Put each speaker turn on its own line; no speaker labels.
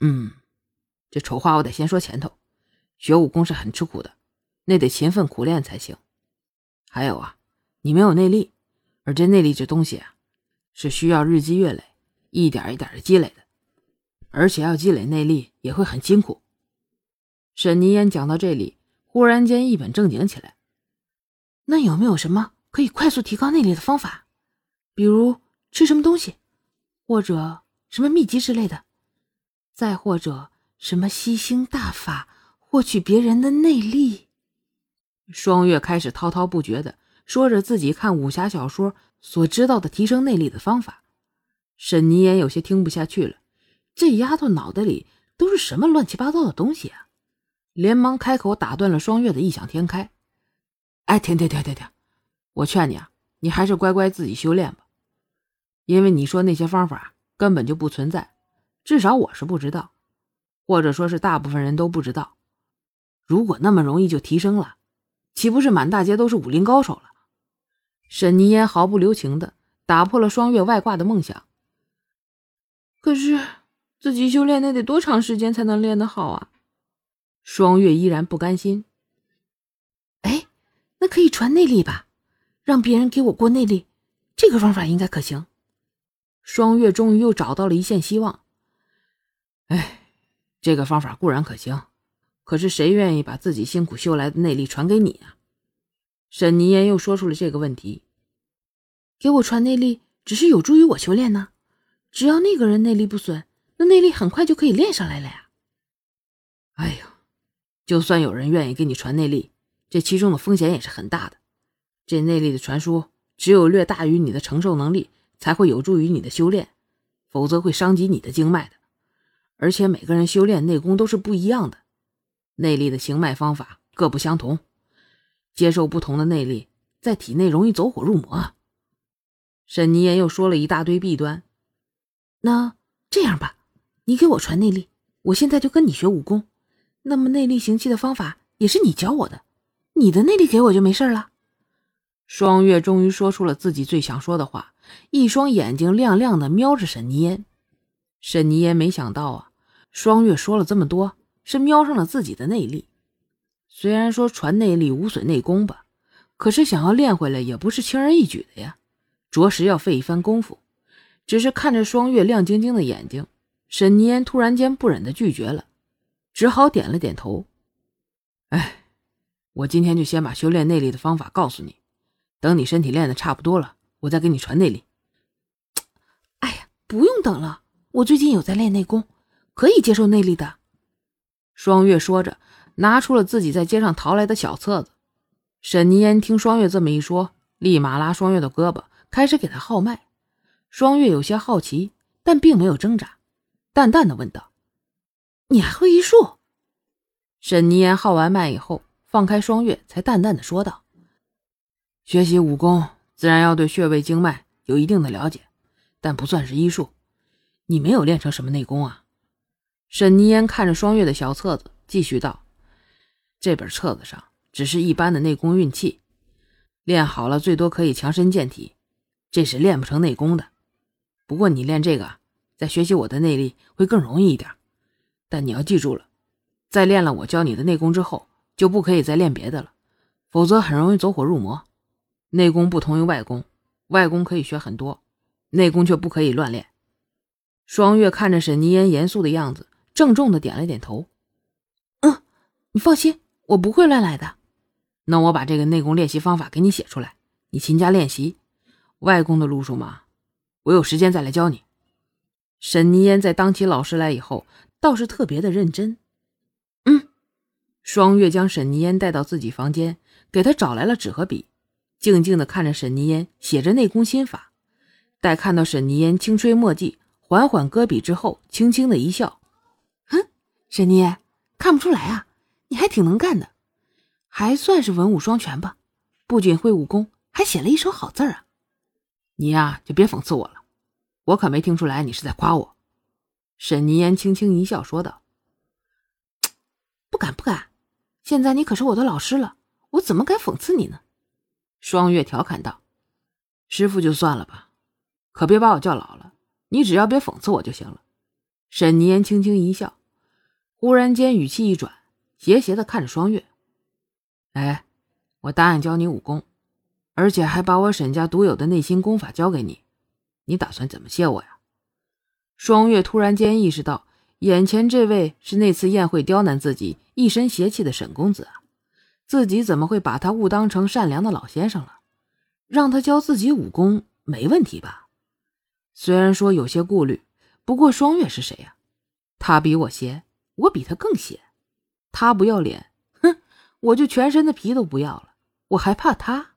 嗯，这丑话我得先说前头，学武功是很吃苦的，那得勤奋苦练才行。还有啊，你没有内力，而这内力这东西啊，是需要日积月累，一点一点的积累的，而且要积累内力也会很辛苦。沈泥烟讲到这里，忽然间一本正经起来。
那有没有什么可以快速提高内力的方法？比如吃什么东西，或者什么秘籍之类的？再或者什么吸星大法，获取别人的内力？
双月开始滔滔不绝的说着自己看武侠小说所知道的提升内力的方法。沈泥烟有些听不下去了，这丫头脑袋里都是什么乱七八糟的东西啊！连忙开口打断了双月的异想天开。哎，停停停停停！我劝你啊，你还是乖乖自己修炼吧，因为你说那些方法根本就不存在。至少我是不知道，或者说是大部分人都不知道。如果那么容易就提升了，岂不是满大街都是武林高手了？沈泥烟毫不留情的打破了双月外挂的梦想。
可是自己修炼那得多长时间才能练得好啊？
双月依然不甘心。
哎，那可以传内力吧，让别人给我过内力，这个方法应该可行。
双月终于又找到了一线希望。哎，这个方法固然可行，可是谁愿意把自己辛苦修来的内力传给你啊？沈泥烟又说出了这个问题。
给我传内力，只是有助于我修炼呢。只要那个人内力不损，那内力很快就可以练上来了呀。
哎呀，就算有人愿意给你传内力，这其中的风险也是很大的。这内力的传输，只有略大于你的承受能力，才会有助于你的修炼，否则会伤及你的经脉的。而且每个人修炼内功都是不一样的，内力的行脉方法各不相同，接受不同的内力，在体内容易走火入魔。沈泥岩又说了一大堆弊端。
那这样吧，你给我传内力，我现在就跟你学武功。那么内力行气的方法也是你教我的，你的内力给我就没事了。
双月终于说出了自己最想说的话，一双眼睛亮亮的瞄着沈泥烟。沈泥烟没想到啊，双月说了这么多，是瞄上了自己的内力。虽然说传内力无损内功吧，可是想要练回来也不是轻而易举的呀，着实要费一番功夫。只是看着双月亮晶晶的眼睛，沈凝烟突然间不忍的拒绝了，只好点了点头。哎，我今天就先把修炼内力的方法告诉你，等你身体练的差不多了，我再给你传内力。
哎呀，不用等了。我最近有在练内功，可以接受内力的。
双月说着，拿出了自己在街上淘来的小册子。沈泥烟听双月这么一说，立马拉双月的胳膊，开始给他号脉。双月有些好奇，但并没有挣扎，淡淡的问道：“
你还会医术？”
沈泥烟号完脉以后，放开双月，才淡淡的说道：“学习武功，自然要对穴位经脉有一定的了解，但不算是医术。”你没有练成什么内功啊？沈泥烟看着双月的小册子，继续道：“这本册子上只是一般的内功运气，练好了最多可以强身健体，这是练不成内功的。不过你练这个，在学习我的内力会更容易一点。但你要记住了，在练了我教你的内功之后，就不可以再练别的了，否则很容易走火入魔。内功不同于外功，外功可以学很多，内功却不可以乱练。”双月看着沈泥烟严肃的样子，郑重的点了点头。
嗯，你放心，我不会乱来的。
那我把这个内功练习方法给你写出来，你勤加练习。外功的路数嘛，我有时间再来教你。沈泥烟在当起老师来以后，倒是特别的认真。
嗯，
双月将沈泥烟带到自己房间，给他找来了纸和笔，静静的看着沈泥烟写着内功心法。待看到沈泥烟轻吹墨迹。缓缓搁笔之后，轻轻的一笑：“，
沈妮，看不出来啊，你还挺能干的，还算是文武双全吧？不仅会武功，还写了一手好字啊！
你呀，就别讽刺我了，我可没听出来你是在夸我。”沈泥烟轻轻一笑说道：“
不敢不敢，现在你可是我的老师了，我怎么敢讽刺你呢？”
双月调侃道：“师傅就算了吧，可别把我叫老了。”你只要别讽刺我就行了。沈凝烟轻轻一笑，忽然间语气一转，斜斜的看着双月：“哎，我答应教你武功，而且还把我沈家独有的内心功法教给你，你打算怎么谢我呀？”双月突然间意识到，眼前这位是那次宴会刁难自己、一身邪气的沈公子啊，自己怎么会把他误当成善良的老先生了？让他教自己武功没问题吧？虽然说有些顾虑，不过双月是谁呀？他比我邪，我比他更险。他不要脸，哼，我就全身的皮都不要了，我还怕他？